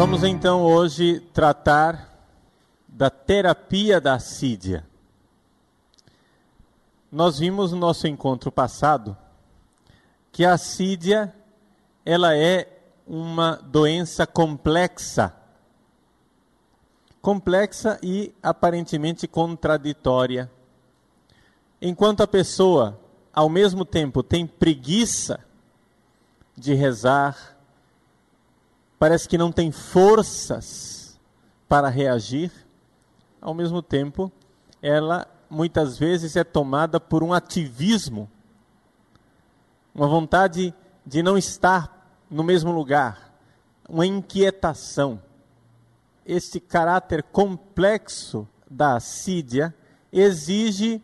Vamos então hoje tratar da terapia da assídia. Nós vimos no nosso encontro passado que a assídia ela é uma doença complexa. Complexa e aparentemente contraditória. Enquanto a pessoa, ao mesmo tempo, tem preguiça de rezar, parece que não tem forças para reagir, ao mesmo tempo, ela muitas vezes é tomada por um ativismo, uma vontade de não estar no mesmo lugar, uma inquietação. Este caráter complexo da assídia exige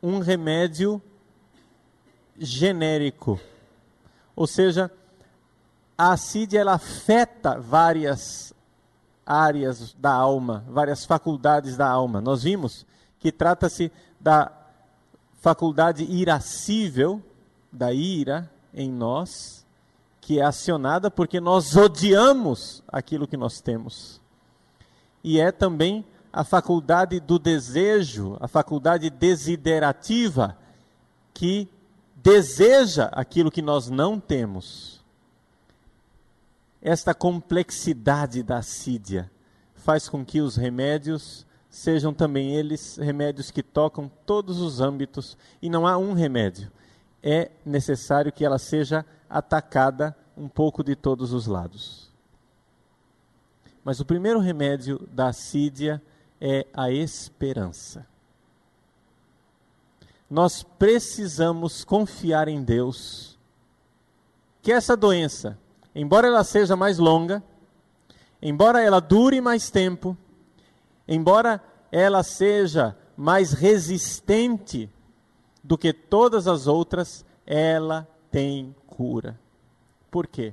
um remédio genérico, ou seja, a assídia ela afeta várias áreas da alma, várias faculdades da alma. Nós vimos que trata-se da faculdade irascível, da ira em nós, que é acionada porque nós odiamos aquilo que nós temos. E é também a faculdade do desejo, a faculdade desiderativa, que deseja aquilo que nós não temos esta complexidade da assídia faz com que os remédios sejam também eles remédios que tocam todos os âmbitos e não há um remédio. É necessário que ela seja atacada um pouco de todos os lados. Mas o primeiro remédio da assídia é a esperança. Nós precisamos confiar em Deus que essa doença embora ela seja mais longa, embora ela dure mais tempo, embora ela seja mais resistente do que todas as outras, ela tem cura. Por quê?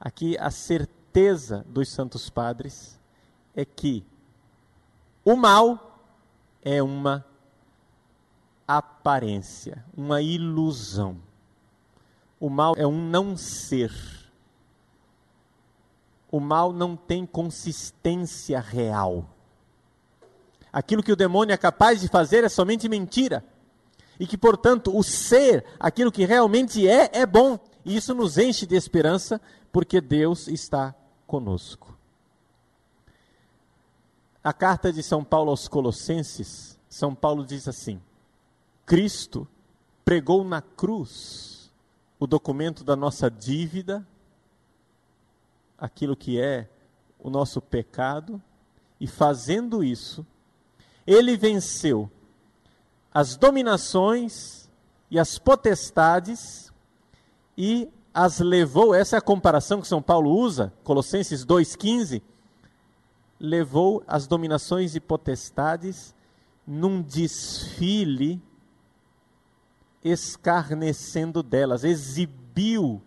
Aqui a certeza dos santos padres é que o mal é uma aparência, uma ilusão. O mal é um não ser. O mal não tem consistência real. Aquilo que o demônio é capaz de fazer é somente mentira. E que, portanto, o ser, aquilo que realmente é, é bom. E isso nos enche de esperança, porque Deus está conosco. A carta de São Paulo aos Colossenses, São Paulo diz assim: Cristo pregou na cruz o documento da nossa dívida, aquilo que é o nosso pecado, e fazendo isso, ele venceu as dominações e as potestades e as levou, essa é a comparação que São Paulo usa, Colossenses 2,15, levou as dominações e potestades num desfile escarnecendo delas, exibiu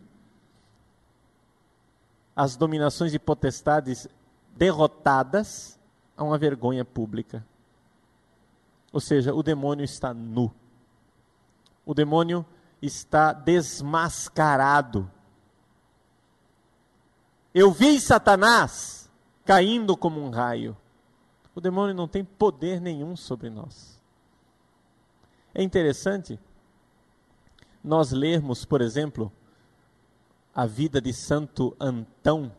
as dominações e potestades derrotadas a uma vergonha pública. Ou seja, o demônio está nu. O demônio está desmascarado. Eu vi Satanás caindo como um raio. O demônio não tem poder nenhum sobre nós. É interessante nós lermos, por exemplo, a vida de Santo Antão,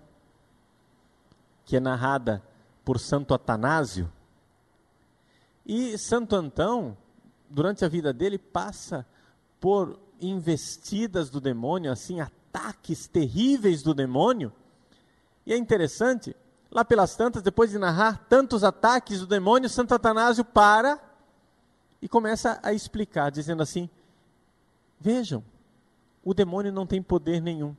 que é narrada por Santo Atanásio, e Santo Antão, durante a vida dele, passa por investidas do demônio, assim, ataques terríveis do demônio. E é interessante, lá pelas tantas, depois de narrar tantos ataques do demônio, Santo Atanásio para e começa a explicar, dizendo assim: Vejam, o demônio não tem poder nenhum.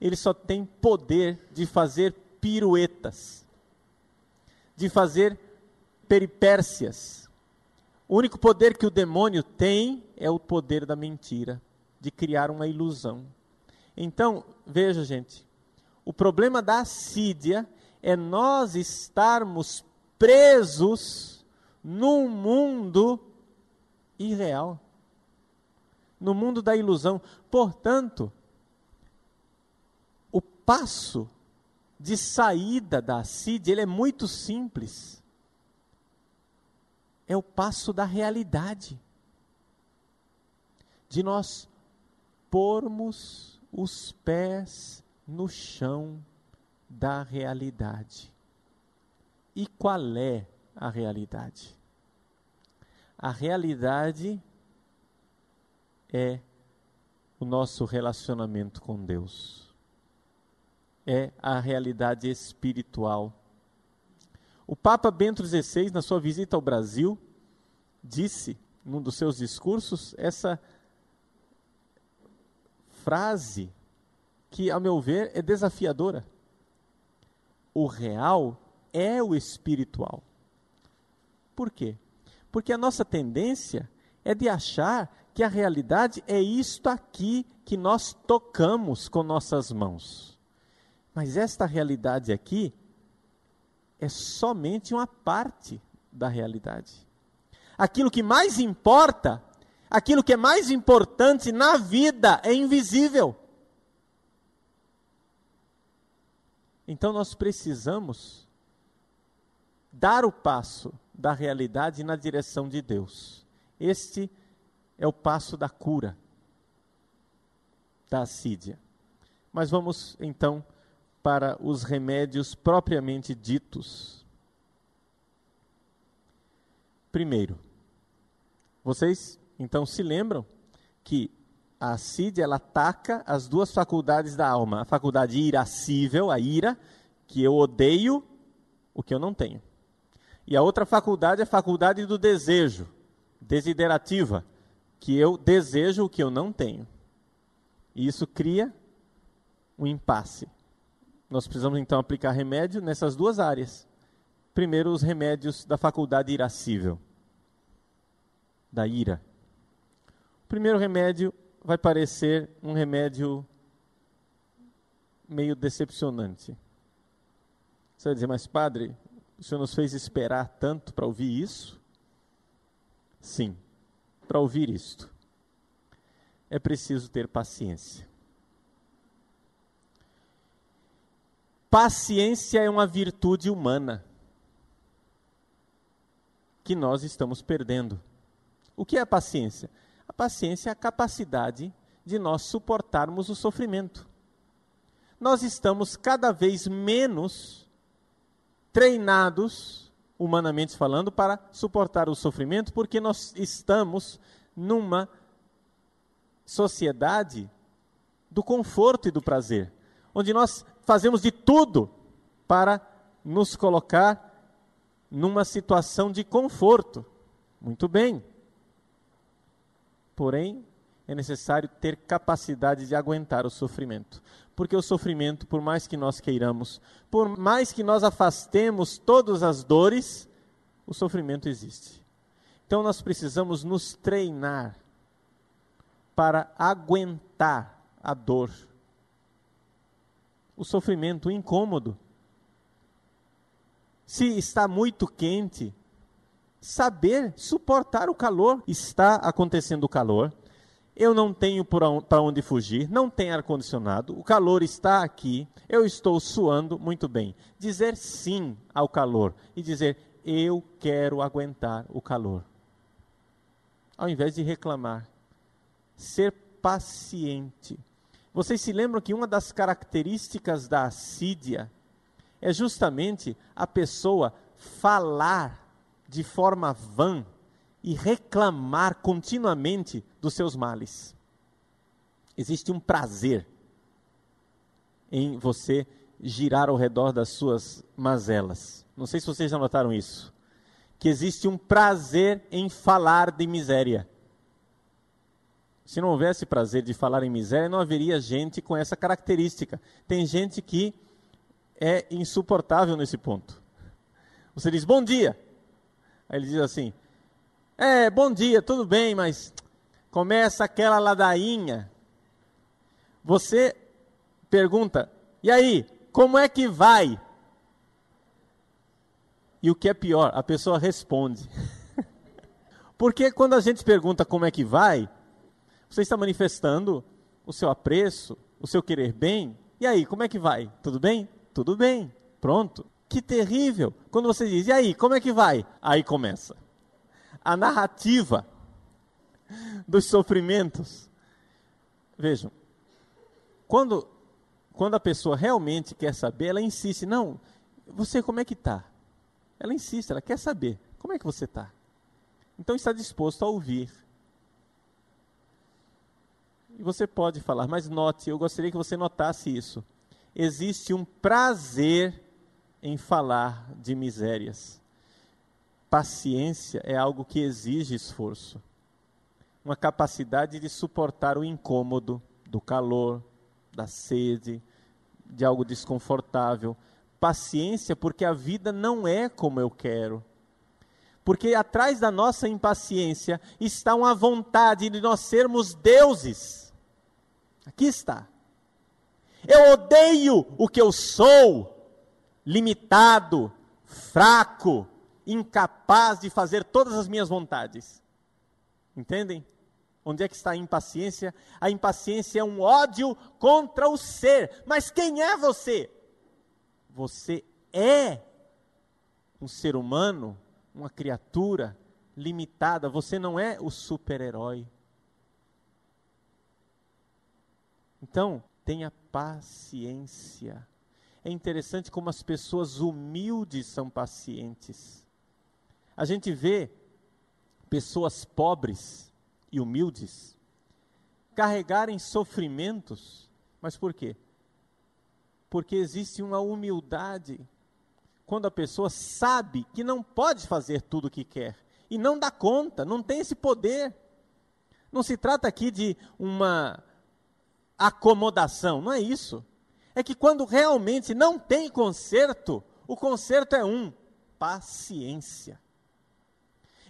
Ele só tem poder de fazer piruetas, de fazer peripécias. O único poder que o demônio tem é o poder da mentira, de criar uma ilusão. Então, veja, gente, o problema da assídia é nós estarmos presos num mundo irreal no mundo da ilusão. Portanto, o passo de saída da assídia, ele é muito simples. É o passo da realidade. De nós pormos os pés no chão da realidade. E qual é a realidade? A realidade é o nosso relacionamento com Deus. É a realidade espiritual. O Papa Bento XVI, na sua visita ao Brasil, disse, num dos seus discursos, essa frase que, a meu ver, é desafiadora. O real é o espiritual. Por quê? Porque a nossa tendência é de achar que a realidade é isto aqui que nós tocamos com nossas mãos. Mas esta realidade aqui é somente uma parte da realidade. Aquilo que mais importa aquilo que é mais importante na vida é invisível. Então nós precisamos dar o passo da realidade na direção de Deus. Este é o passo da cura da assídia. Mas vamos então para os remédios propriamente ditos. Primeiro, vocês então se lembram que a assídia ela ataca as duas faculdades da alma, a faculdade irascível, a ira, que eu odeio o que eu não tenho. E a outra faculdade é a faculdade do desejo, desiderativa, que eu desejo o que eu não tenho. E isso cria um impasse. Nós precisamos então aplicar remédio nessas duas áreas. Primeiro, os remédios da faculdade irascível, da ira primeiro remédio vai parecer um remédio meio decepcionante. Você vai dizer, mas padre, o senhor nos fez esperar tanto para ouvir isso? Sim, para ouvir isto. É preciso ter paciência. Paciência é uma virtude humana que nós estamos perdendo. O que é a paciência? A paciência é a capacidade de nós suportarmos o sofrimento. Nós estamos cada vez menos treinados, humanamente falando, para suportar o sofrimento, porque nós estamos numa sociedade do conforto e do prazer, onde nós fazemos de tudo para nos colocar numa situação de conforto. Muito bem. Porém, é necessário ter capacidade de aguentar o sofrimento. Porque o sofrimento, por mais que nós queiramos, por mais que nós afastemos todas as dores, o sofrimento existe. Então nós precisamos nos treinar para aguentar a dor, o sofrimento, o incômodo. Se está muito quente, saber suportar o calor. Está acontecendo o calor, eu não tenho para onde fugir, não tem ar-condicionado, o calor está aqui, eu estou suando muito bem. Dizer sim ao calor e dizer eu quero aguentar o calor. Ao invés de reclamar, ser paciente. Vocês se lembram que uma das características da assídia é justamente a pessoa falar de forma vã e reclamar continuamente dos seus males. Existe um prazer em você girar ao redor das suas mazelas. Não sei se vocês já notaram isso. Que existe um prazer em falar de miséria. Se não houvesse prazer de falar em miséria, não haveria gente com essa característica. Tem gente que é insuportável nesse ponto. Você diz bom dia, Aí ele diz assim: É, bom dia, tudo bem, mas começa aquela ladainha. Você pergunta: E aí, como é que vai? E o que é pior, a pessoa responde. Porque quando a gente pergunta como é que vai, você está manifestando o seu apreço, o seu querer bem. E aí, como é que vai? Tudo bem? tudo bem, pronto. Que terrível. Quando você diz, e aí, como é que vai? Aí começa. A narrativa dos sofrimentos. Vejam, quando, quando a pessoa realmente quer saber, ela insiste, não, você como é que está? Ela insiste, ela quer saber, como é que você está? Então está disposto a ouvir. E você pode falar, mas note, eu gostaria que você notasse isso. Existe um prazer em falar de misérias. Paciência é algo que exige esforço. Uma capacidade de suportar o incômodo do calor, da sede, de algo desconfortável. Paciência, porque a vida não é como eu quero. Porque atrás da nossa impaciência está uma vontade de nós sermos deuses. Aqui está. Eu odeio o que eu sou, limitado, fraco, incapaz de fazer todas as minhas vontades. Entendem? Onde é que está a impaciência? A impaciência é um ódio contra o ser. Mas quem é você? Você é um ser humano, uma criatura limitada. Você não é o super-herói. Então, tenha paciência. É interessante como as pessoas humildes são pacientes. A gente vê pessoas pobres e humildes carregarem sofrimentos, mas por quê? Porque existe uma humildade quando a pessoa sabe que não pode fazer tudo o que quer e não dá conta, não tem esse poder. Não se trata aqui de uma acomodação, não é isso. É que quando realmente não tem conserto, o conserto é um: paciência.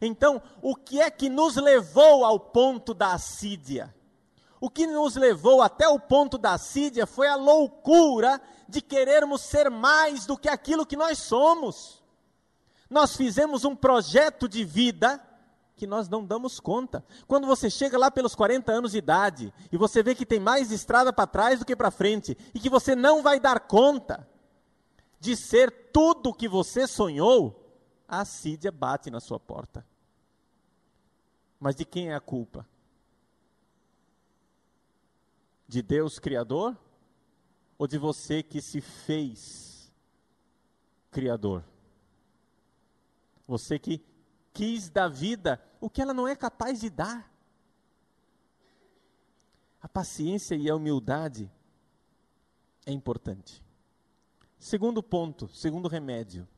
Então, o que é que nos levou ao ponto da assídia? O que nos levou até o ponto da assídia foi a loucura de querermos ser mais do que aquilo que nós somos. Nós fizemos um projeto de vida que nós não damos conta. Quando você chega lá pelos 40 anos de idade e você vê que tem mais estrada para trás do que para frente e que você não vai dar conta de ser tudo o que você sonhou, a assídia bate na sua porta. Mas de quem é a culpa? De Deus Criador? Ou de você que se fez Criador? Você que quis da vida o que ela não é capaz de dar. A paciência e a humildade é importante. Segundo ponto, segundo remédio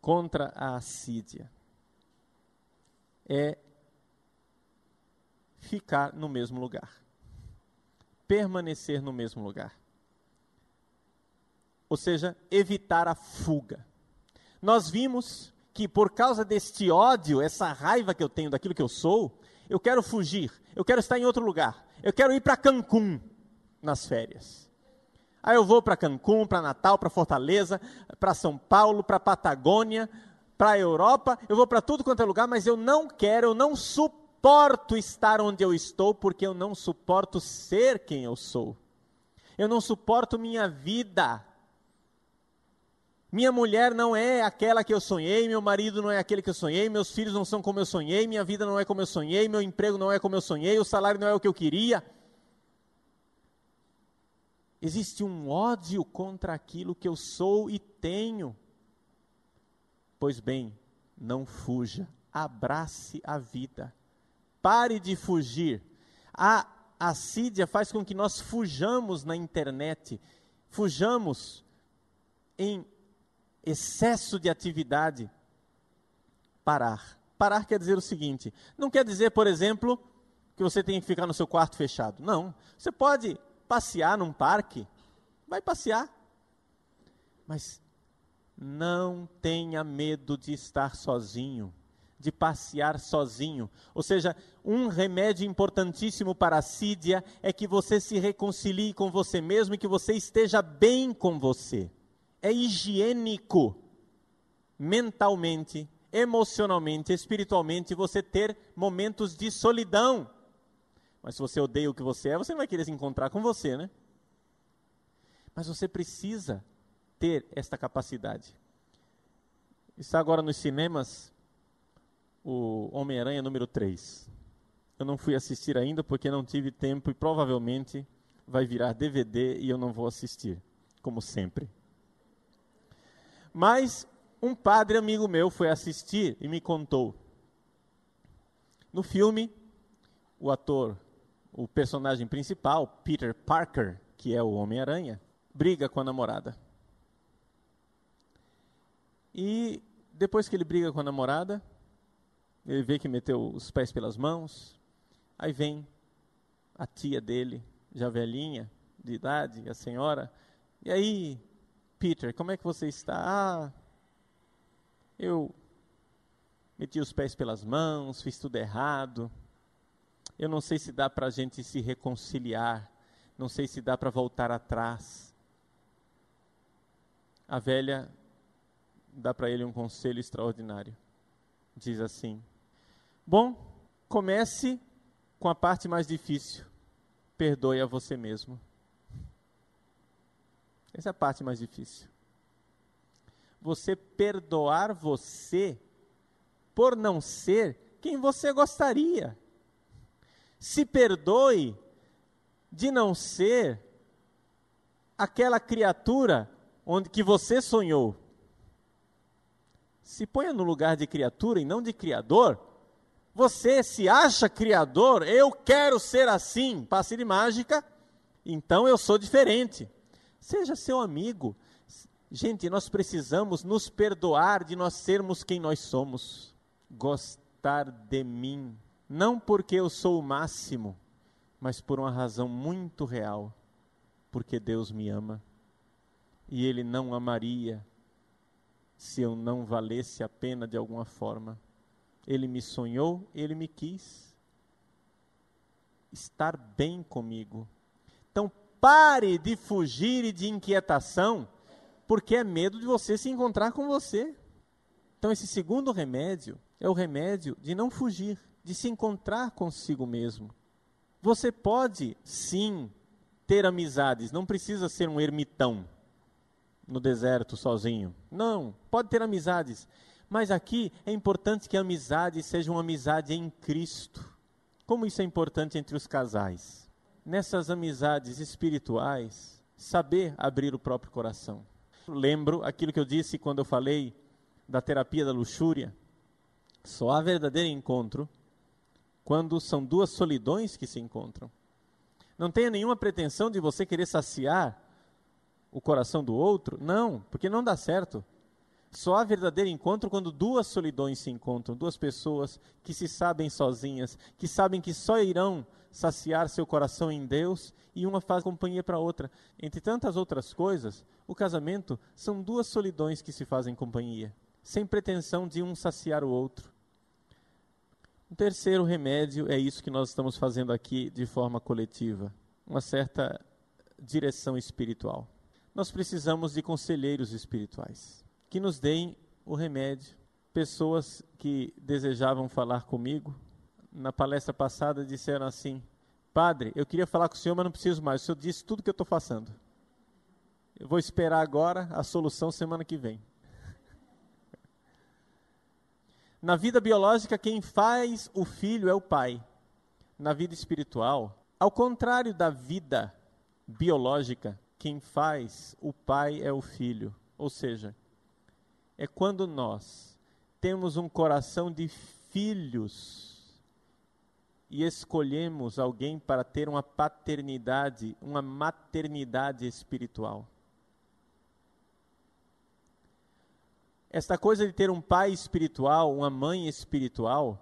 contra a assídia é ficar no mesmo lugar. Permanecer no mesmo lugar. Ou seja, evitar a fuga. Nós vimos que por causa deste ódio, essa raiva que eu tenho daquilo que eu sou, eu quero fugir, eu quero estar em outro lugar. Eu quero ir para Cancún nas férias. Aí eu vou para Cancún, para Natal, para Fortaleza, para São Paulo, para Patagônia, para a Europa, eu vou para tudo quanto é lugar, mas eu não quero, eu não suporto suporto estar onde eu estou porque eu não suporto ser quem eu sou. Eu não suporto minha vida. Minha mulher não é aquela que eu sonhei, meu marido não é aquele que eu sonhei, meus filhos não são como eu sonhei, minha vida não é como eu sonhei, meu emprego não é como eu sonhei, o salário não é o que eu queria. Existe um ódio contra aquilo que eu sou e tenho. Pois bem, não fuja, abrace a vida. Pare de fugir. A assídia faz com que nós fujamos na internet, fujamos em excesso de atividade. Parar. Parar quer dizer o seguinte: não quer dizer, por exemplo, que você tem que ficar no seu quarto fechado. Não. Você pode passear num parque, vai passear. Mas não tenha medo de estar sozinho de passear sozinho. Ou seja, um remédio importantíssimo para a sídia é que você se reconcilie com você mesmo e que você esteja bem com você. É higiênico, mentalmente, emocionalmente, espiritualmente, você ter momentos de solidão. Mas se você odeia o que você é, você não vai querer se encontrar com você, né? Mas você precisa ter esta capacidade. Está agora nos cinemas o Homem-Aranha número 3. Eu não fui assistir ainda porque não tive tempo e provavelmente vai virar DVD e eu não vou assistir, como sempre. Mas um padre amigo meu foi assistir e me contou. No filme, o ator, o personagem principal, Peter Parker, que é o Homem-Aranha, briga com a namorada. E depois que ele briga com a namorada, ele vê que meteu os pés pelas mãos, aí vem a tia dele, já velhinha, de idade, a senhora, e aí, Peter, como é que você está? Ah, eu meti os pés pelas mãos, fiz tudo errado. Eu não sei se dá para a gente se reconciliar, não sei se dá para voltar atrás. A velha dá para ele um conselho extraordinário. Diz assim: Bom, comece com a parte mais difícil. Perdoe a você mesmo. Essa é a parte mais difícil. Você perdoar você por não ser quem você gostaria. Se perdoe de não ser aquela criatura onde que você sonhou. Se ponha no lugar de criatura e não de criador. Você se acha criador, eu quero ser assim, passe de mágica, então eu sou diferente. Seja seu amigo. Gente, nós precisamos nos perdoar de nós sermos quem nós somos. Gostar de mim, não porque eu sou o máximo, mas por uma razão muito real, porque Deus me ama. E Ele não amaria se eu não valesse a pena de alguma forma. Ele me sonhou, ele me quis. Estar bem comigo. Então, pare de fugir e de inquietação, porque é medo de você se encontrar com você. Então, esse segundo remédio é o remédio de não fugir, de se encontrar consigo mesmo. Você pode, sim, ter amizades, não precisa ser um ermitão no deserto sozinho. Não, pode ter amizades. Mas aqui é importante que a amizade seja uma amizade em Cristo. Como isso é importante entre os casais? Nessas amizades espirituais, saber abrir o próprio coração. Lembro aquilo que eu disse quando eu falei da terapia da luxúria. Só há verdadeiro encontro quando são duas solidões que se encontram. Não tenha nenhuma pretensão de você querer saciar o coração do outro. Não, porque não dá certo. Só há verdadeiro encontro quando duas solidões se encontram, duas pessoas que se sabem sozinhas, que sabem que só irão saciar seu coração em Deus e uma faz companhia para outra. Entre tantas outras coisas, o casamento são duas solidões que se fazem companhia, sem pretensão de um saciar o outro. Um terceiro remédio é isso que nós estamos fazendo aqui de forma coletiva, uma certa direção espiritual. Nós precisamos de conselheiros espirituais que nos deem o remédio. Pessoas que desejavam falar comigo, na palestra passada disseram assim: Padre, eu queria falar com o senhor, mas não preciso mais. O senhor disse tudo o que eu estou passando. Eu vou esperar agora a solução semana que vem. Na vida biológica, quem faz o filho é o pai. Na vida espiritual, ao contrário da vida biológica, quem faz o pai é o filho. Ou seja, é quando nós temos um coração de filhos e escolhemos alguém para ter uma paternidade, uma maternidade espiritual. Esta coisa de ter um pai espiritual, uma mãe espiritual,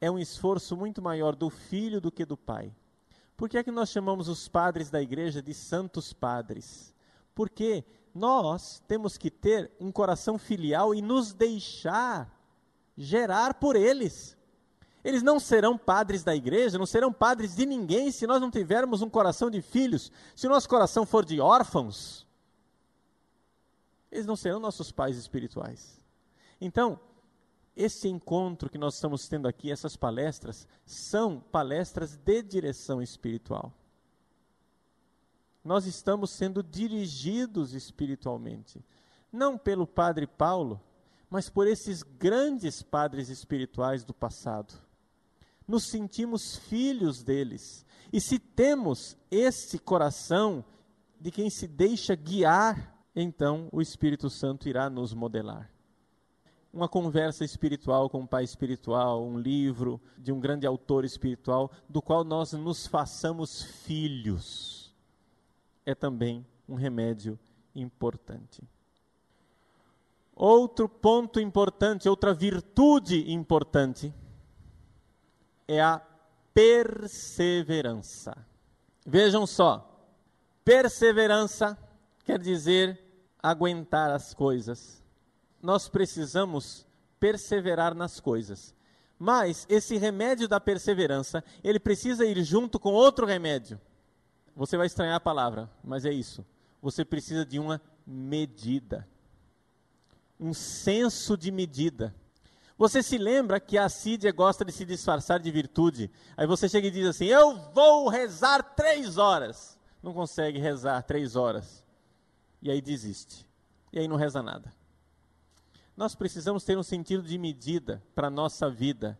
é um esforço muito maior do filho do que do pai. Por que é que nós chamamos os padres da igreja de santos padres? Porque nós temos que ter um coração filial e nos deixar gerar por eles. Eles não serão padres da igreja, não serão padres de ninguém se nós não tivermos um coração de filhos, se o nosso coração for de órfãos eles não serão nossos pais espirituais. Então, esse encontro que nós estamos tendo aqui, essas palestras, são palestras de direção espiritual. Nós estamos sendo dirigidos espiritualmente. Não pelo Padre Paulo, mas por esses grandes padres espirituais do passado. Nos sentimos filhos deles. E se temos esse coração de quem se deixa guiar, então o Espírito Santo irá nos modelar uma conversa espiritual com um pai espiritual, um livro de um grande autor espiritual, do qual nós nos façamos filhos, é também um remédio importante. Outro ponto importante, outra virtude importante, é a perseverança. Vejam só, perseverança quer dizer aguentar as coisas nós precisamos perseverar nas coisas. Mas esse remédio da perseverança, ele precisa ir junto com outro remédio. Você vai estranhar a palavra, mas é isso. Você precisa de uma medida. Um senso de medida. Você se lembra que a Sídia gosta de se disfarçar de virtude. Aí você chega e diz assim: Eu vou rezar três horas. Não consegue rezar três horas. E aí desiste. E aí não reza nada. Nós precisamos ter um sentido de medida para a nossa vida.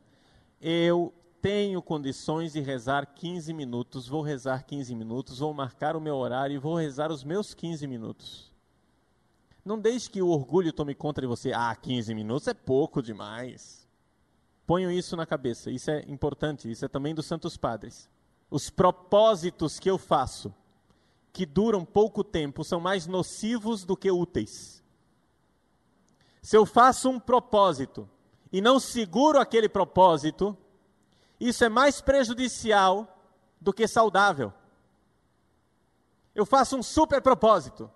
Eu tenho condições de rezar 15 minutos, vou rezar 15 minutos, vou marcar o meu horário e vou rezar os meus 15 minutos. Não deixe que o orgulho tome conta de você. Ah, 15 minutos é pouco demais. Ponham isso na cabeça, isso é importante, isso é também dos Santos Padres. Os propósitos que eu faço, que duram pouco tempo, são mais nocivos do que úteis. Se eu faço um propósito e não seguro aquele propósito, isso é mais prejudicial do que saudável. Eu faço um super propósito,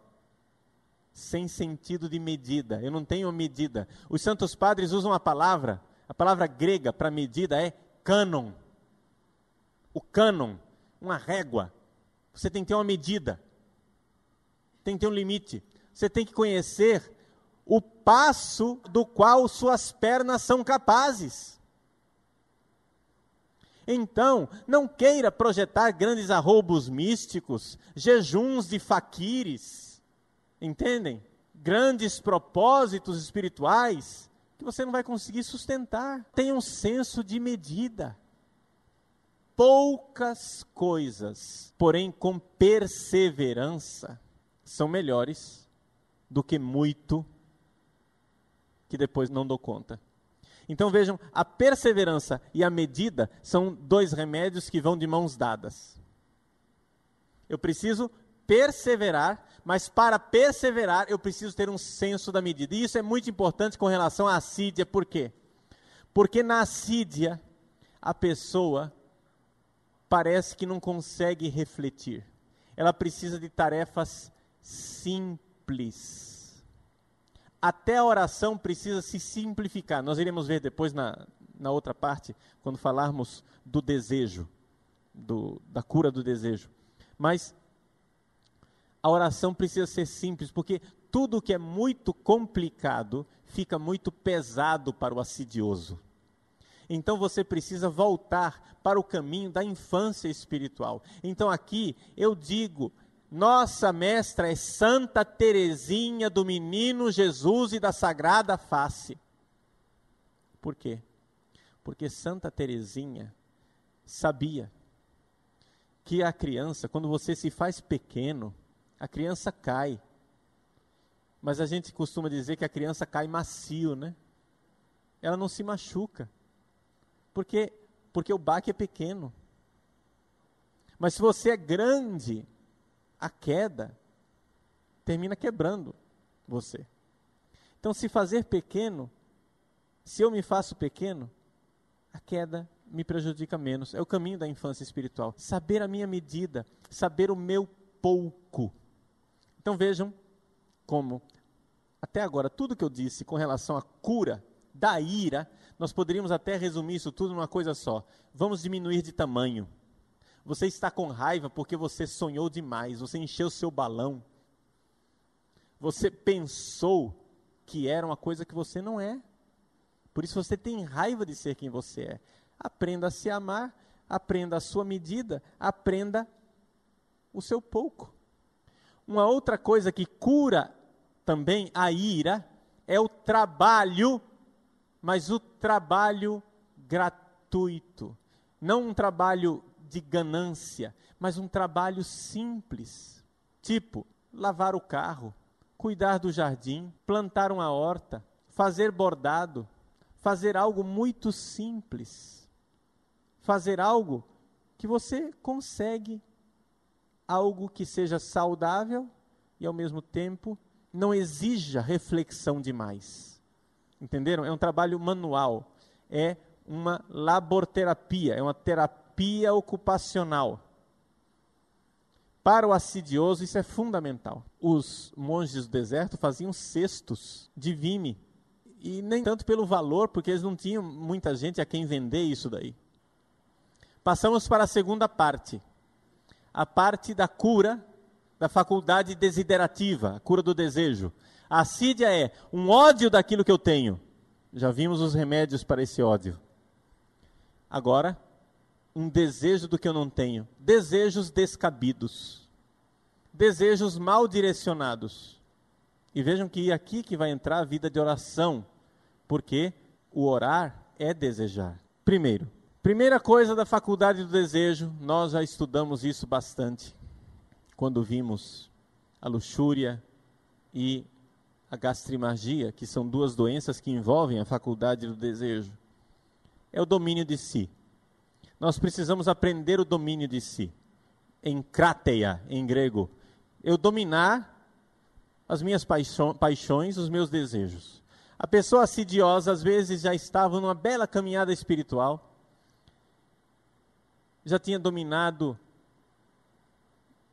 sem sentido de medida, eu não tenho medida. Os santos padres usam a palavra, a palavra grega para medida é cânon. O cânon, uma régua. Você tem que ter uma medida, tem que ter um limite. Você tem que conhecer o passo do qual suas pernas são capazes. Então, não queira projetar grandes arroubos místicos, jejuns de faquires, entendem? Grandes propósitos espirituais que você não vai conseguir sustentar. Tenha um senso de medida. Poucas coisas, porém com perseverança, são melhores do que muito que depois não dou conta. Então vejam, a perseverança e a medida são dois remédios que vão de mãos dadas. Eu preciso perseverar, mas para perseverar eu preciso ter um senso da medida. E isso é muito importante com relação à assídia, por quê? Porque na assídia a pessoa parece que não consegue refletir. Ela precisa de tarefas simples até a oração precisa se simplificar. Nós iremos ver depois na, na outra parte, quando falarmos do desejo, do, da cura do desejo. Mas a oração precisa ser simples, porque tudo que é muito complicado fica muito pesado para o assidioso. Então você precisa voltar para o caminho da infância espiritual. Então aqui eu digo nossa mestra é Santa Teresinha do Menino Jesus e da Sagrada Face. Por quê? Porque Santa Teresinha sabia que a criança, quando você se faz pequeno, a criança cai. Mas a gente costuma dizer que a criança cai macio, né? Ela não se machuca. Porque porque o baque é pequeno. Mas se você é grande, a queda termina quebrando você. Então, se fazer pequeno, se eu me faço pequeno, a queda me prejudica menos. É o caminho da infância espiritual. Saber a minha medida, saber o meu pouco. Então vejam como, até agora, tudo que eu disse com relação à cura da ira, nós poderíamos até resumir isso tudo numa coisa só. Vamos diminuir de tamanho. Você está com raiva porque você sonhou demais, você encheu seu balão. Você pensou que era uma coisa que você não é. Por isso você tem raiva de ser quem você é. Aprenda a se amar, aprenda a sua medida, aprenda o seu pouco. Uma outra coisa que cura também a ira é o trabalho, mas o trabalho gratuito. Não um trabalho de ganância, mas um trabalho simples. Tipo, lavar o carro, cuidar do jardim, plantar uma horta, fazer bordado, fazer algo muito simples. Fazer algo que você consegue, algo que seja saudável e ao mesmo tempo não exija reflexão demais. Entenderam? É um trabalho manual, é uma laborterapia, é uma terapia ocupacional. Para o assidioso, isso é fundamental. Os monges do deserto faziam cestos de vime. E nem tanto pelo valor, porque eles não tinham muita gente a quem vender isso daí. Passamos para a segunda parte. A parte da cura da faculdade desiderativa, a cura do desejo. A assídia é um ódio daquilo que eu tenho. Já vimos os remédios para esse ódio. Agora, um desejo do que eu não tenho. Desejos descabidos. Desejos mal direcionados. E vejam que é aqui que vai entrar a vida de oração, porque o orar é desejar. Primeiro, primeira coisa da faculdade do desejo, nós já estudamos isso bastante quando vimos a luxúria e a gastrimagia, que são duas doenças que envolvem a faculdade do desejo, é o domínio de si. Nós precisamos aprender o domínio de si. Em krateia, em grego. Eu dominar as minhas paixões, os meus desejos. A pessoa assidiosa, às vezes, já estava numa bela caminhada espiritual, já tinha dominado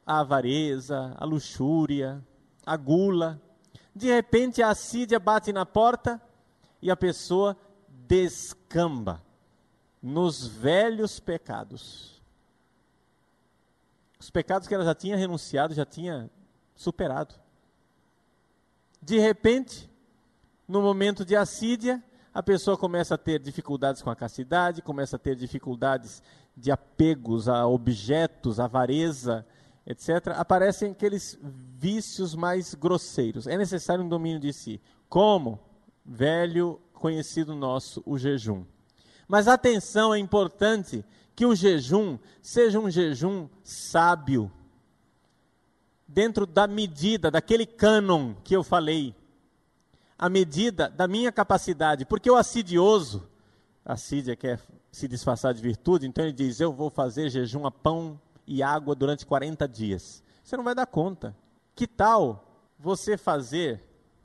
a avareza, a luxúria, a gula. De repente a assídia bate na porta e a pessoa descamba nos velhos pecados. Os pecados que ela já tinha renunciado, já tinha superado. De repente, no momento de assídia, a pessoa começa a ter dificuldades com a castidade, começa a ter dificuldades de apegos a objetos, avareza, etc., aparecem aqueles vícios mais grosseiros. É necessário um domínio de si. Como? Velho conhecido nosso, o jejum. Mas atenção, é importante que o jejum seja um jejum sábio, dentro da medida, daquele cânon que eu falei, a medida da minha capacidade, porque o assidioso, assídia quer se disfarçar de virtude, então ele diz: Eu vou fazer jejum a pão e água durante 40 dias. Você não vai dar conta. Que tal você fazer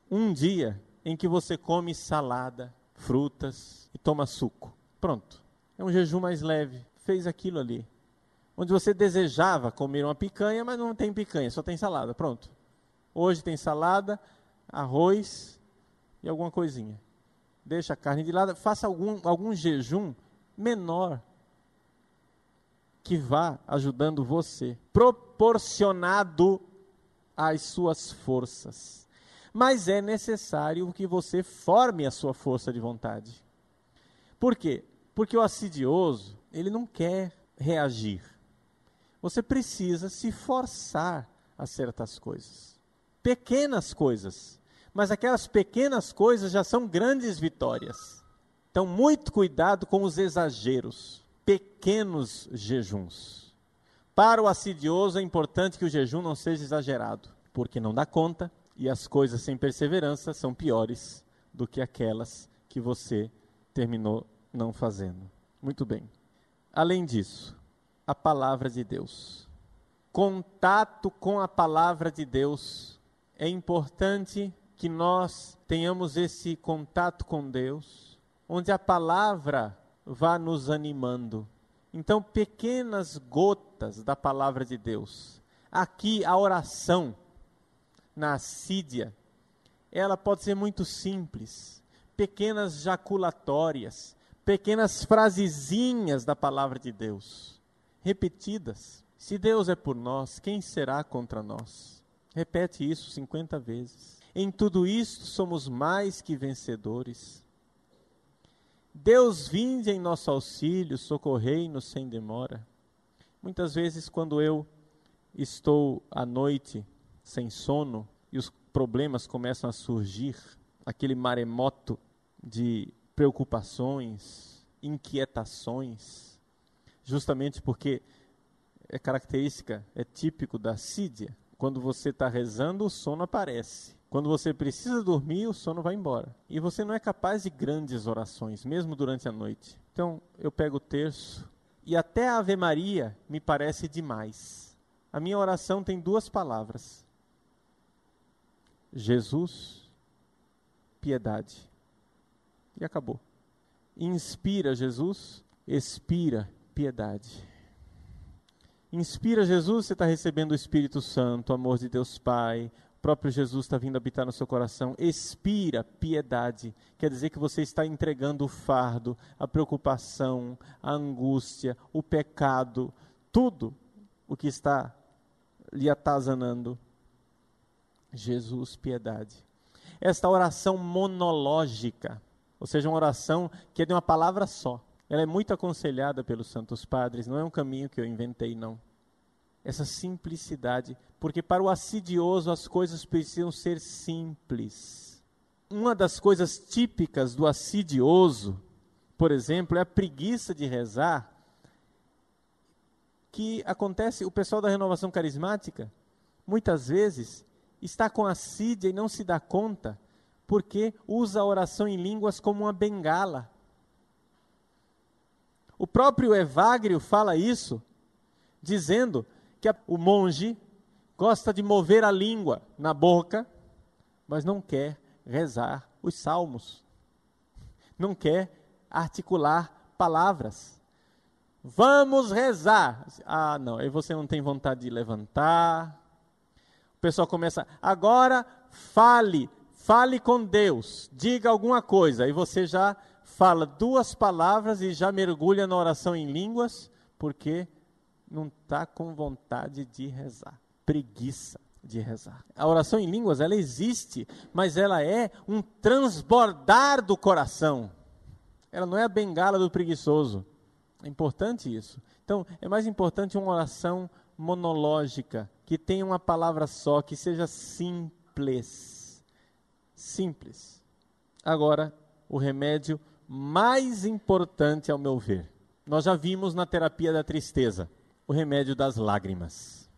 um dia em que você come salada, frutas e toma suco? Pronto. É um jejum mais leve. Fez aquilo ali. Onde você desejava comer uma picanha, mas não tem picanha, só tem salada. Pronto. Hoje tem salada, arroz e alguma coisinha. Deixa a carne de lado, faça algum, algum jejum menor que vá ajudando você, proporcionado às suas forças. Mas é necessário que você forme a sua força de vontade. Por quê? Porque o assidioso, ele não quer reagir. Você precisa se forçar a certas coisas. Pequenas coisas. Mas aquelas pequenas coisas já são grandes vitórias. Então, muito cuidado com os exageros pequenos jejuns. Para o assidioso é importante que o jejum não seja exagerado, porque não dá conta e as coisas sem perseverança são piores do que aquelas que você terminou não fazendo. Muito bem. Além disso, a palavra de Deus. Contato com a palavra de Deus. É importante que nós tenhamos esse contato com Deus, onde a palavra vá nos animando. Então, pequenas gotas da palavra de Deus. Aqui, a oração na assídia, ela pode ser muito simples. Pequenas jaculatórias, pequenas frasezinhas da palavra de Deus, repetidas. Se Deus é por nós, quem será contra nós? Repete isso 50 vezes. Em tudo isto somos mais que vencedores Deus vinde em nosso auxílio, socorrei-nos sem demora. Muitas vezes, quando eu estou à noite sem sono e os problemas começam a surgir, aquele maremoto de preocupações, inquietações, justamente porque é característica, é típico da sídia. Quando você está rezando, o sono aparece. Quando você precisa dormir, o sono vai embora. E você não é capaz de grandes orações, mesmo durante a noite. Então, eu pego o terço e até a Ave Maria me parece demais. A minha oração tem duas palavras: Jesus, piedade. E acabou. Inspira Jesus, expira piedade. Inspira Jesus, você está recebendo o Espírito Santo, o amor de Deus Pai, o próprio Jesus está vindo habitar no seu coração. Expira piedade, quer dizer que você está entregando o fardo, a preocupação, a angústia, o pecado, tudo o que está lhe atazanando. Jesus, piedade. Esta oração monológica, ou seja, uma oração que é de uma palavra só ela é muito aconselhada pelos santos padres, não é um caminho que eu inventei, não. Essa simplicidade, porque para o assidioso as coisas precisam ser simples. Uma das coisas típicas do assidioso, por exemplo, é a preguiça de rezar, que acontece, o pessoal da renovação carismática, muitas vezes, está com assídia e não se dá conta, porque usa a oração em línguas como uma bengala. O próprio Evagrio fala isso, dizendo que o monge gosta de mover a língua na boca, mas não quer rezar os salmos, não quer articular palavras. Vamos rezar. Ah, não, aí você não tem vontade de levantar. O pessoal começa, agora fale, fale com Deus, diga alguma coisa. Aí você já fala duas palavras e já mergulha na oração em línguas, porque não está com vontade de rezar. Preguiça de rezar. A oração em línguas, ela existe, mas ela é um transbordar do coração. Ela não é a bengala do preguiçoso. É importante isso. Então, é mais importante uma oração monológica, que tenha uma palavra só, que seja simples. Simples. Agora, o remédio mais importante, ao meu ver. Nós já vimos na terapia da tristeza o remédio das lágrimas.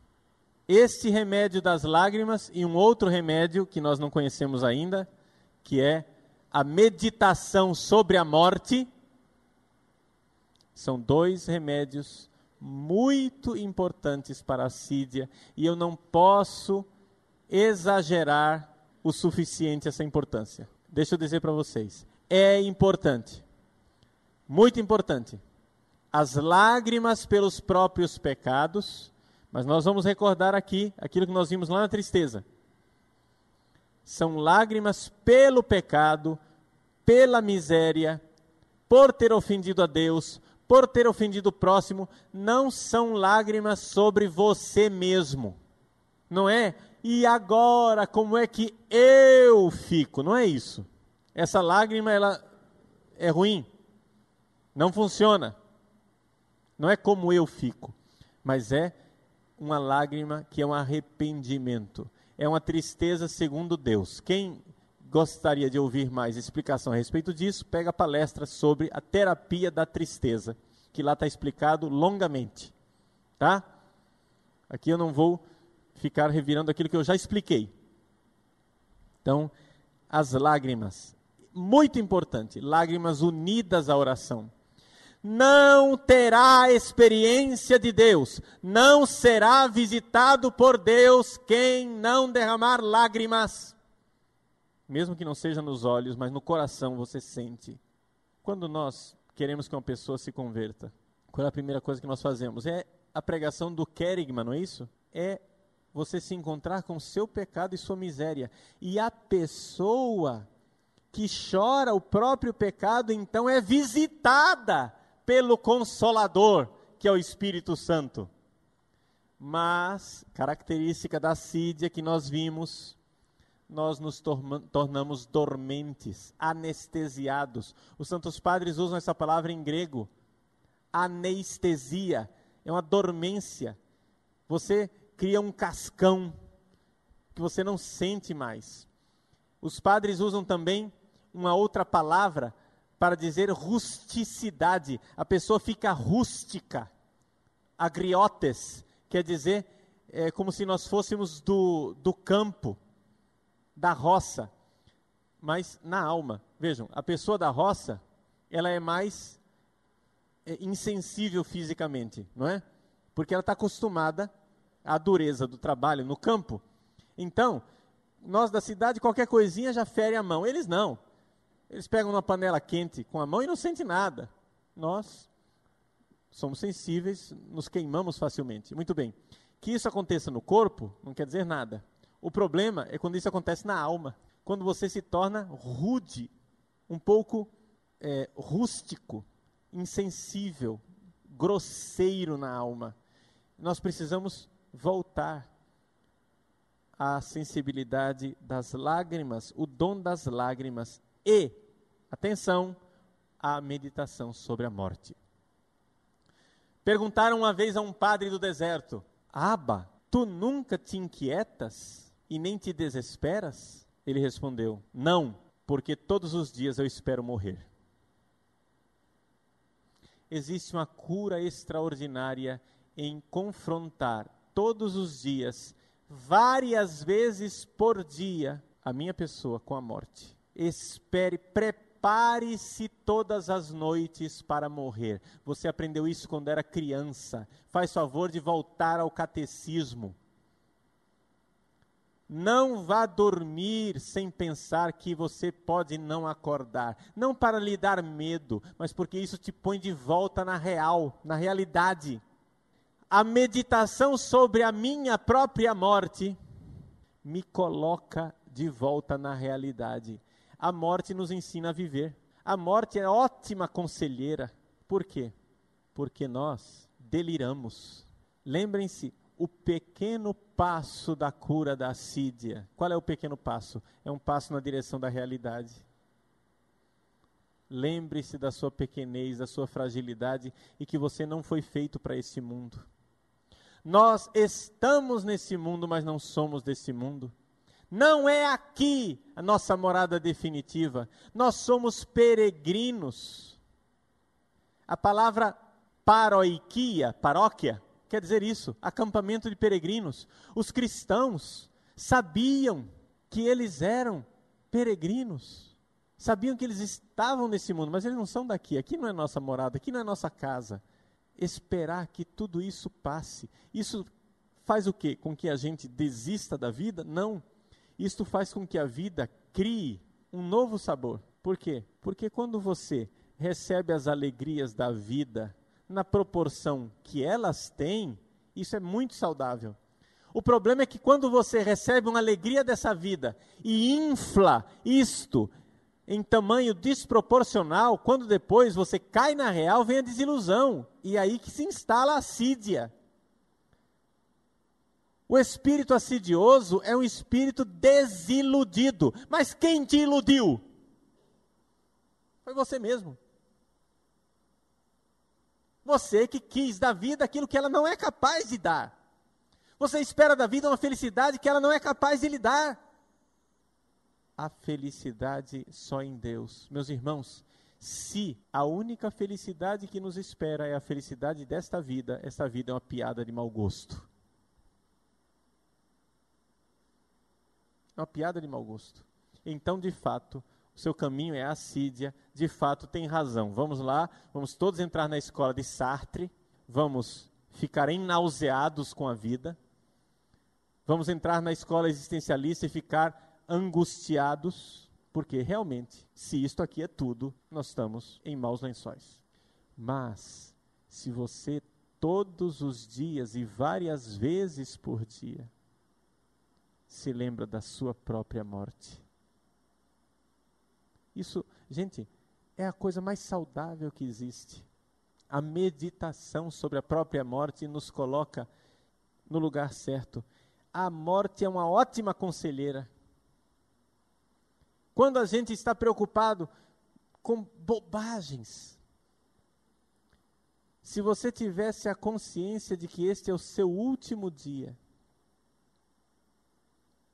Este remédio das lágrimas e um outro remédio que nós não conhecemos ainda, que é a meditação sobre a morte, são dois remédios muito importantes para a sídia e eu não posso exagerar o suficiente essa importância. Deixa eu dizer para vocês é importante, muito importante. As lágrimas pelos próprios pecados, mas nós vamos recordar aqui aquilo que nós vimos lá na tristeza. São lágrimas pelo pecado, pela miséria, por ter ofendido a Deus, por ter ofendido o próximo, não são lágrimas sobre você mesmo. Não é? E agora, como é que eu fico? Não é isso. Essa lágrima ela é ruim, não funciona. Não é como eu fico, mas é uma lágrima que é um arrependimento, é uma tristeza segundo Deus. Quem gostaria de ouvir mais explicação a respeito disso, pega a palestra sobre a terapia da tristeza, que lá está explicado longamente, tá? Aqui eu não vou ficar revirando aquilo que eu já expliquei. Então, as lágrimas muito importante, lágrimas unidas à oração. Não terá experiência de Deus, não será visitado por Deus quem não derramar lágrimas. Mesmo que não seja nos olhos, mas no coração você sente. Quando nós queremos que uma pessoa se converta, qual é a primeira coisa que nós fazemos? É a pregação do querigma, não é isso? É você se encontrar com seu pecado e sua miséria. E a pessoa que chora o próprio pecado, então é visitada pelo Consolador, que é o Espírito Santo. Mas, característica da sídia que nós vimos, nós nos tornamos dormentes, anestesiados. Os santos padres usam essa palavra em grego, anestesia, é uma dormência. Você cria um cascão que você não sente mais. Os padres usam também uma outra palavra para dizer rusticidade. A pessoa fica rústica. Agriotes quer dizer é, como se nós fôssemos do, do campo, da roça, mas na alma. Vejam, a pessoa da roça, ela é mais é, insensível fisicamente, não é? Porque ela está acostumada à dureza do trabalho no campo. Então, nós da cidade, qualquer coisinha já fere a mão. Eles não. Eles pegam uma panela quente com a mão e não sentem nada. Nós somos sensíveis, nos queimamos facilmente. Muito bem. Que isso aconteça no corpo não quer dizer nada. O problema é quando isso acontece na alma. Quando você se torna rude, um pouco é, rústico, insensível, grosseiro na alma. Nós precisamos voltar à sensibilidade das lágrimas, o dom das lágrimas e, atenção, a meditação sobre a morte. Perguntaram uma vez a um padre do deserto: Aba, tu nunca te inquietas e nem te desesperas? Ele respondeu: Não, porque todos os dias eu espero morrer. Existe uma cura extraordinária em confrontar todos os dias, várias vezes por dia, a minha pessoa com a morte. Espere, prepare-se todas as noites para morrer. Você aprendeu isso quando era criança. Faz favor de voltar ao catecismo. Não vá dormir sem pensar que você pode não acordar. Não para lhe dar medo, mas porque isso te põe de volta na real, na realidade. A meditação sobre a minha própria morte me coloca de volta na realidade. A morte nos ensina a viver. A morte é ótima conselheira. Por quê? Porque nós deliramos. Lembrem-se, o pequeno passo da cura da assídia. Qual é o pequeno passo? É um passo na direção da realidade. Lembre-se da sua pequenez, da sua fragilidade e que você não foi feito para esse mundo. Nós estamos nesse mundo, mas não somos desse mundo. Não é aqui a nossa morada definitiva. Nós somos peregrinos. A palavra paroiquia, paróquia, quer dizer isso, acampamento de peregrinos. Os cristãos sabiam que eles eram peregrinos, sabiam que eles estavam nesse mundo, mas eles não são daqui. Aqui não é nossa morada, aqui não é nossa casa. Esperar que tudo isso passe. Isso faz o quê? Com que a gente desista da vida? Não. Isto faz com que a vida crie um novo sabor. Por quê? Porque quando você recebe as alegrias da vida na proporção que elas têm, isso é muito saudável. O problema é que quando você recebe uma alegria dessa vida e infla isto em tamanho desproporcional, quando depois você cai na real, vem a desilusão. E é aí que se instala a assídia. O espírito assidioso é um espírito desiludido. Mas quem te iludiu? Foi você mesmo. Você que quis da vida aquilo que ela não é capaz de dar. Você espera da vida uma felicidade que ela não é capaz de lhe dar. A felicidade só em Deus. Meus irmãos, se a única felicidade que nos espera é a felicidade desta vida, esta vida é uma piada de mau gosto. É uma piada de mau gosto. Então, de fato, o seu caminho é assídia, de fato tem razão. Vamos lá, vamos todos entrar na escola de Sartre, vamos ficar enauseados com a vida, vamos entrar na escola existencialista e ficar angustiados, porque realmente, se isto aqui é tudo, nós estamos em maus lençóis. Mas, se você todos os dias e várias vezes por dia se lembra da sua própria morte, isso, gente, é a coisa mais saudável que existe. A meditação sobre a própria morte nos coloca no lugar certo. A morte é uma ótima conselheira. Quando a gente está preocupado com bobagens, se você tivesse a consciência de que este é o seu último dia,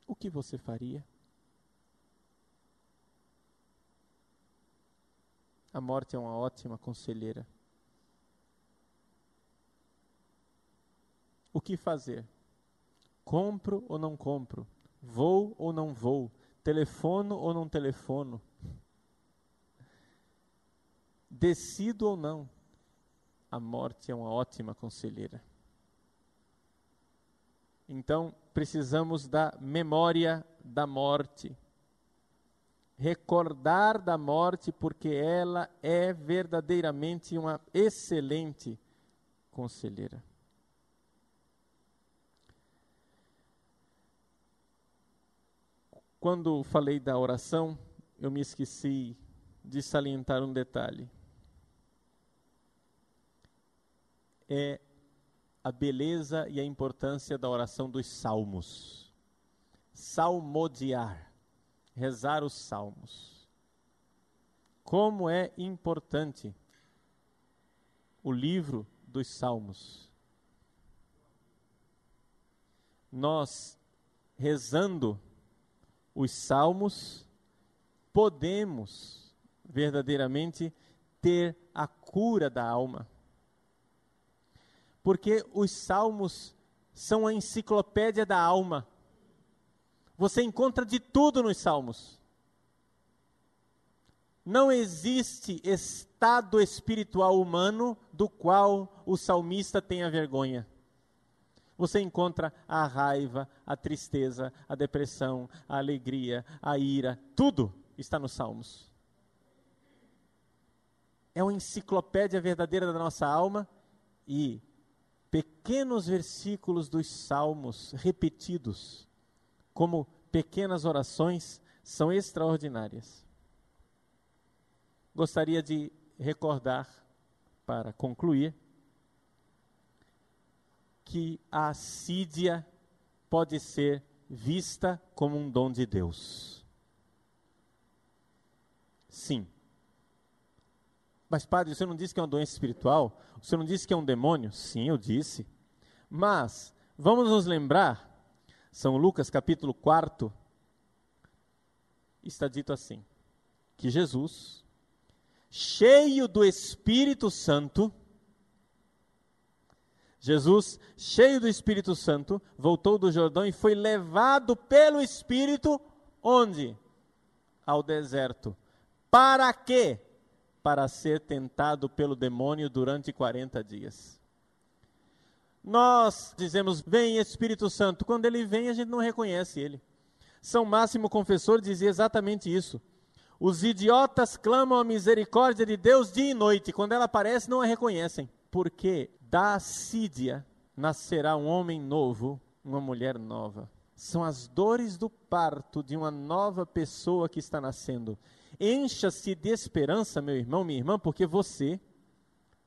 o que você faria? A morte é uma ótima conselheira. O que fazer? Compro ou não compro? Vou ou não vou? Telefono ou não telefono? Decido ou não? A morte é uma ótima conselheira. Então, precisamos da memória da morte. Recordar da morte, porque ela é verdadeiramente uma excelente conselheira. Quando falei da oração, eu me esqueci de salientar um detalhe. É a beleza e a importância da oração dos salmos. Salmodiar, rezar os salmos. Como é importante o livro dos salmos. Nós, rezando os salmos, podemos verdadeiramente ter a cura da alma porque os salmos são a enciclopédia da alma. Você encontra de tudo nos salmos. Não existe estado espiritual humano do qual o salmista tenha vergonha. Você encontra a raiva, a tristeza, a depressão, a alegria, a ira, tudo está nos salmos. É uma enciclopédia verdadeira da nossa alma e pequenos versículos dos salmos repetidos, como pequenas orações, são extraordinárias. Gostaria de recordar, para concluir, que a assídia pode ser vista como um dom de Deus. Sim. Mas, padre, você não disse que é uma doença espiritual? Você não disse que é um demônio? Sim, eu disse. Mas, vamos nos lembrar, São Lucas capítulo 4, está dito assim: que Jesus, cheio do Espírito Santo, Jesus, cheio do Espírito Santo, voltou do Jordão e foi levado pelo Espírito onde? Ao deserto. Para quê? para ser tentado pelo demônio durante 40 dias. Nós dizemos, vem Espírito Santo. Quando ele vem, a gente não reconhece ele. São Máximo Confessor dizia exatamente isso. Os idiotas clamam a misericórdia de Deus dia e noite. Quando ela aparece, não a reconhecem. Porque da assídia nascerá um homem novo, uma mulher nova. São as dores do parto de uma nova pessoa que está nascendo. Encha-se de esperança, meu irmão, minha irmã, porque você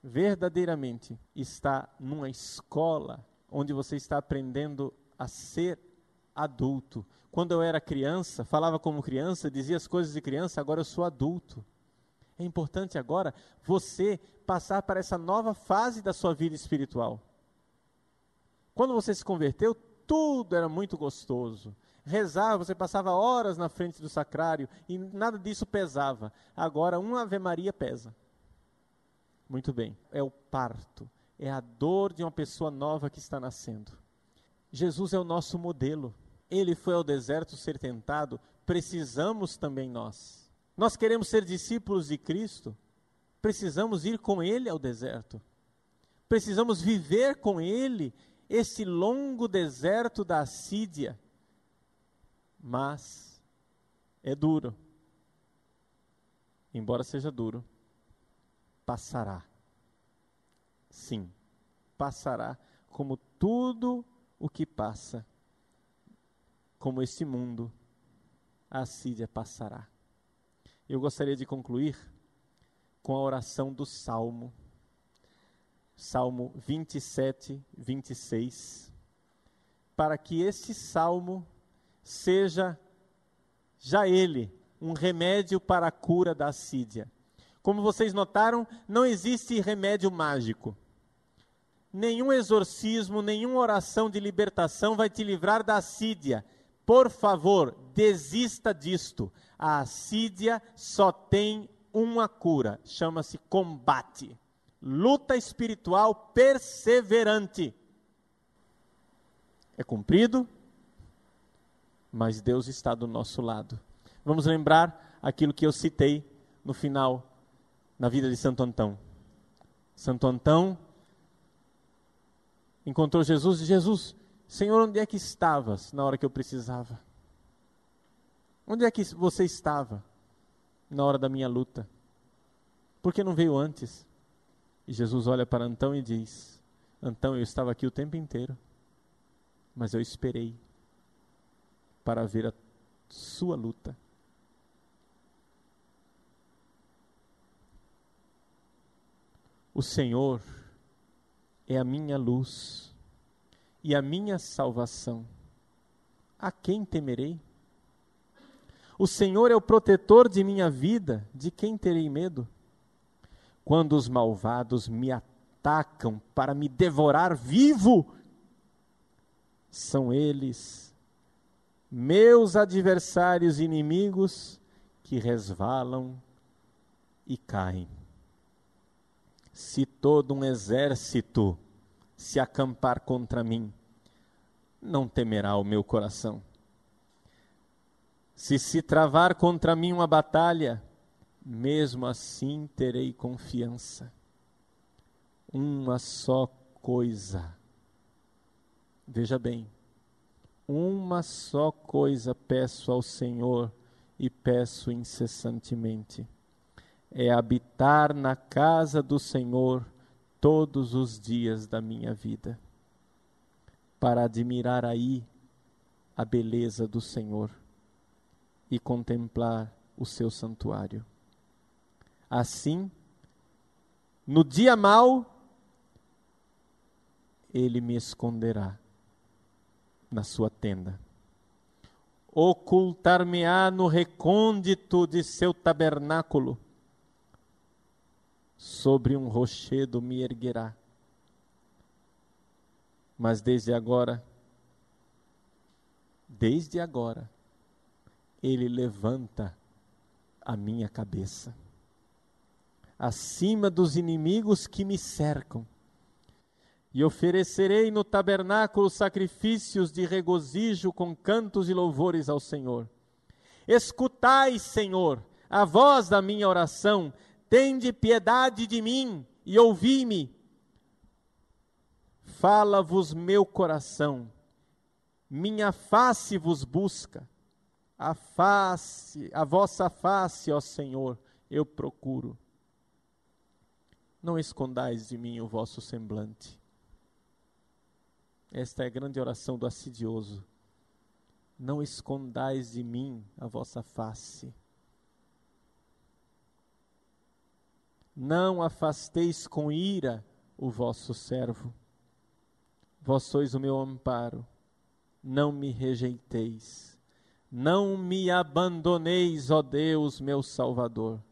verdadeiramente está numa escola onde você está aprendendo a ser adulto. Quando eu era criança, falava como criança, dizia as coisas de criança, agora eu sou adulto. É importante agora você passar para essa nova fase da sua vida espiritual. Quando você se converteu, tudo era muito gostoso rezar, você passava horas na frente do sacrário e nada disso pesava. Agora, uma Ave Maria pesa. Muito bem, é o parto, é a dor de uma pessoa nova que está nascendo. Jesus é o nosso modelo. Ele foi ao deserto ser tentado, precisamos também nós. Nós queremos ser discípulos de Cristo, precisamos ir com Ele ao deserto. Precisamos viver com Ele esse longo deserto da Assídia mas é duro. Embora seja duro, passará. Sim, passará como tudo o que passa, como este mundo, a assídia passará. Eu gostaria de concluir com a oração do Salmo, Salmo 27, 26, para que este salmo seja já ele um remédio para a cura da assídia. Como vocês notaram, não existe remédio mágico. Nenhum exorcismo, nenhuma oração de libertação vai te livrar da assídia. Por favor, desista disto. A assídia só tem uma cura, chama-se combate. Luta espiritual perseverante. É cumprido, mas Deus está do nosso lado. Vamos lembrar aquilo que eu citei no final, na vida de Santo Antão. Santo Antão encontrou Jesus e Jesus, Senhor, onde é que estavas na hora que eu precisava? Onde é que você estava na hora da minha luta? Por que não veio antes? E Jesus olha para Antão e diz: Antão, eu estava aqui o tempo inteiro, mas eu esperei para ver a sua luta. O Senhor é a minha luz e a minha salvação. A quem temerei? O Senhor é o protetor de minha vida, de quem terei medo? Quando os malvados me atacam para me devorar vivo, são eles, meus adversários inimigos, que resvalam e caem. Se todo um exército se acampar contra mim, não temerá o meu coração se se travar contra mim uma batalha, mesmo assim terei confiança. Uma só coisa. Veja bem, uma só coisa peço ao Senhor e peço incessantemente: é habitar na casa do Senhor todos os dias da minha vida, para admirar aí a beleza do Senhor e contemplar o seu santuário. Assim, no dia mau, ele me esconderá na sua tenda. Ocultar-me-á no recôndito de seu tabernáculo. Sobre um rochedo me erguerá. Mas desde agora, desde agora, ele levanta a minha cabeça. Acima dos inimigos que me cercam, e oferecerei no tabernáculo sacrifícios de regozijo com cantos e louvores ao Senhor. Escutai, Senhor, a voz da minha oração, tende piedade de mim e ouvi-me. Fala-vos meu coração, minha face vos busca a face, a vossa face, ó Senhor, eu procuro. Não escondais de mim o vosso semblante. Esta é a grande oração do assidioso. Não escondais de mim a vossa face. Não afasteis com ira o vosso servo. Vós sois o meu amparo. Não me rejeiteis não me abandoneis, ó Deus, meu Salvador.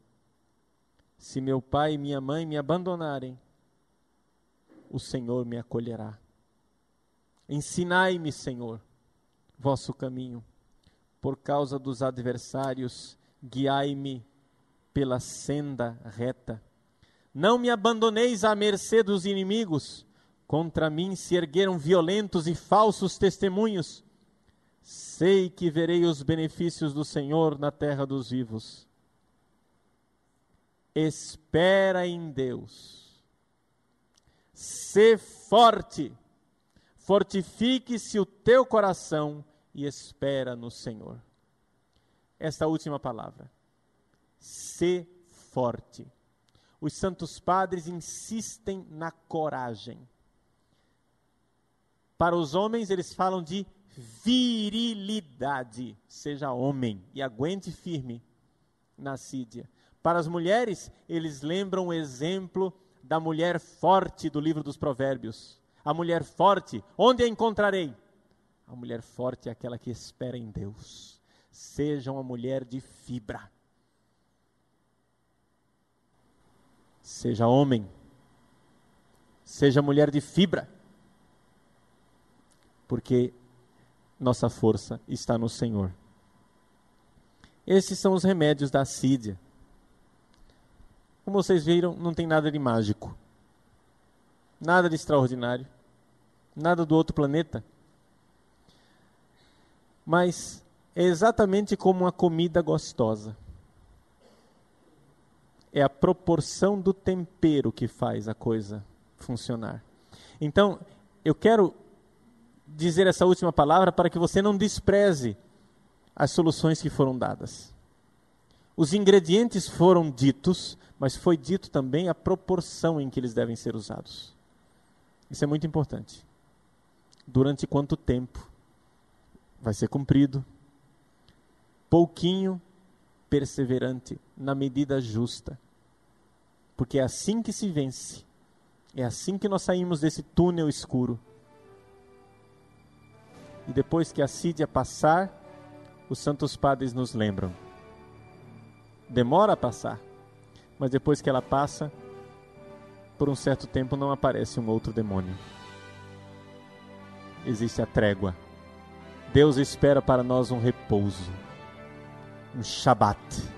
Se meu pai e minha mãe me abandonarem, o Senhor me acolherá. Ensinai-me, Senhor, vosso caminho. Por causa dos adversários, guiai-me pela senda reta. Não me abandoneis à mercê dos inimigos. Contra mim se ergueram violentos e falsos testemunhos Sei que verei os benefícios do Senhor na terra dos vivos. Espera em Deus. Sê forte. Fortifique-se o teu coração e espera no Senhor. Esta última palavra. Sê forte. Os santos padres insistem na coragem. Para os homens, eles falam de virilidade. Seja homem e aguente firme na sídia. Para as mulheres, eles lembram o exemplo da mulher forte do livro dos Provérbios. A mulher forte, onde a encontrarei? A mulher forte é aquela que espera em Deus. Seja uma mulher de fibra. Seja homem. Seja mulher de fibra. Porque nossa força está no Senhor. Esses são os remédios da assídia. Como vocês viram, não tem nada de mágico, nada de extraordinário, nada do outro planeta. Mas é exatamente como uma comida gostosa. É a proporção do tempero que faz a coisa funcionar. Então, eu quero dizer essa última palavra para que você não despreze as soluções que foram dadas. Os ingredientes foram ditos, mas foi dito também a proporção em que eles devem ser usados. Isso é muito importante. Durante quanto tempo vai ser cumprido? Pouquinho, perseverante, na medida justa. Porque é assim que se vence. É assim que nós saímos desse túnel escuro. E depois que a sídia passar, os santos padres nos lembram. Demora a passar, mas depois que ela passa, por um certo tempo não aparece um outro demônio. Existe a trégua. Deus espera para nós um repouso, um Shabat